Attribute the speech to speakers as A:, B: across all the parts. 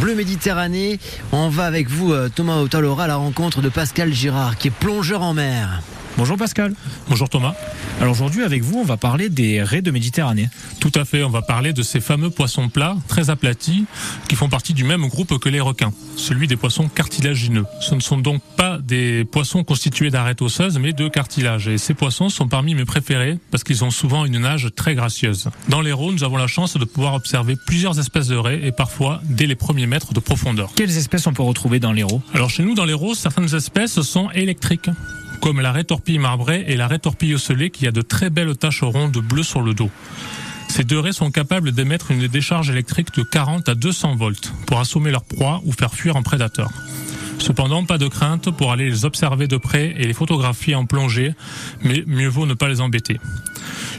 A: Bleu Méditerranée, on va avec vous euh, Thomas Otalora à la rencontre de Pascal Girard qui est plongeur en mer.
B: Bonjour Pascal.
C: Bonjour Thomas.
B: Alors aujourd'hui avec vous on va parler des raies de Méditerranée.
C: Tout à fait, on va parler de ces fameux poissons plats, très aplatis, qui font partie du même groupe que les requins, celui des poissons cartilagineux. Ce ne sont donc pas des poissons constitués d'arêtes osseuses, mais de cartilage. Et ces poissons sont parmi mes préférés parce qu'ils ont souvent une nage très gracieuse. Dans l'Hérault, nous avons la chance de pouvoir observer plusieurs espèces de raies et parfois dès les premiers mètres de profondeur.
B: Quelles espèces on peut retrouver dans l'Hérault
C: Alors chez nous, dans l'Hérault, certaines espèces sont électriques comme la rétorpille marbrée et la rétorpille ocellée qui a de très belles taches rondes bleues sur le dos. Ces deux raies sont capables d'émettre une décharge électrique de 40 à 200 volts pour assommer leur proie ou faire fuir un prédateur. Cependant, pas de crainte pour aller les observer de près et les photographier en plongée, mais mieux vaut ne pas les embêter.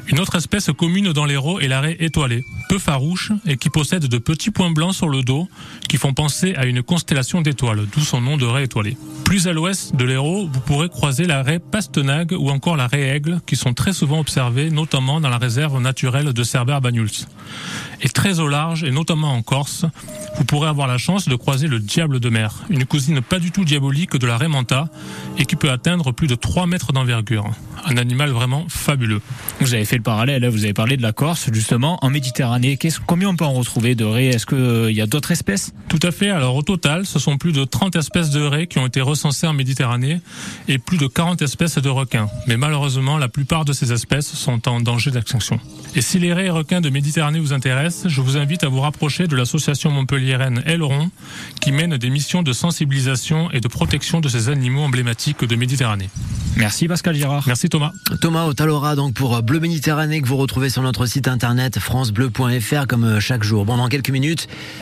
C: Une autre espèce commune dans l'Hérault est l'arrêt étoilé, peu farouche et qui possède de petits points blancs sur le dos qui font penser à une constellation d'étoiles, d'où son nom de raie étoilé. Plus à l'ouest de l'Hérault, vous pourrez croiser la raie pastenag ou encore la raie aigle qui sont très souvent observées, notamment dans la réserve naturelle de Cerbère-Bagnols. Et très au large, et notamment en Corse, vous pourrez avoir la chance de croiser le diable de mer, une cousine pas du tout diabolique de la raie manta et qui peut atteindre plus de 3 mètres d'envergure. Un animal vraiment fabuleux.
B: Le parallèle, vous avez parlé de la Corse, justement, en Méditerranée. Combien on peut en retrouver de raies? Est-ce qu'il euh, y a d'autres espèces?
C: Tout à fait. Alors au total, ce sont plus de 30 espèces de raies qui ont été recensées en Méditerranée et plus de 40 espèces de requins. Mais malheureusement, la plupart de ces espèces sont en danger d'extinction. Et si les raies et requins de Méditerranée vous intéressent, je vous invite à vous rapprocher de l'association montpelliéraine Aileron qui mène des missions de sensibilisation et de protection de ces animaux emblématiques de Méditerranée.
B: Merci Pascal Girard.
C: Merci Thomas.
A: Thomas Otalora donc pour Bleu Méditerranée que vous retrouvez sur notre site internet francebleu.fr comme euh, chaque jour. Bon, dans quelques minutes,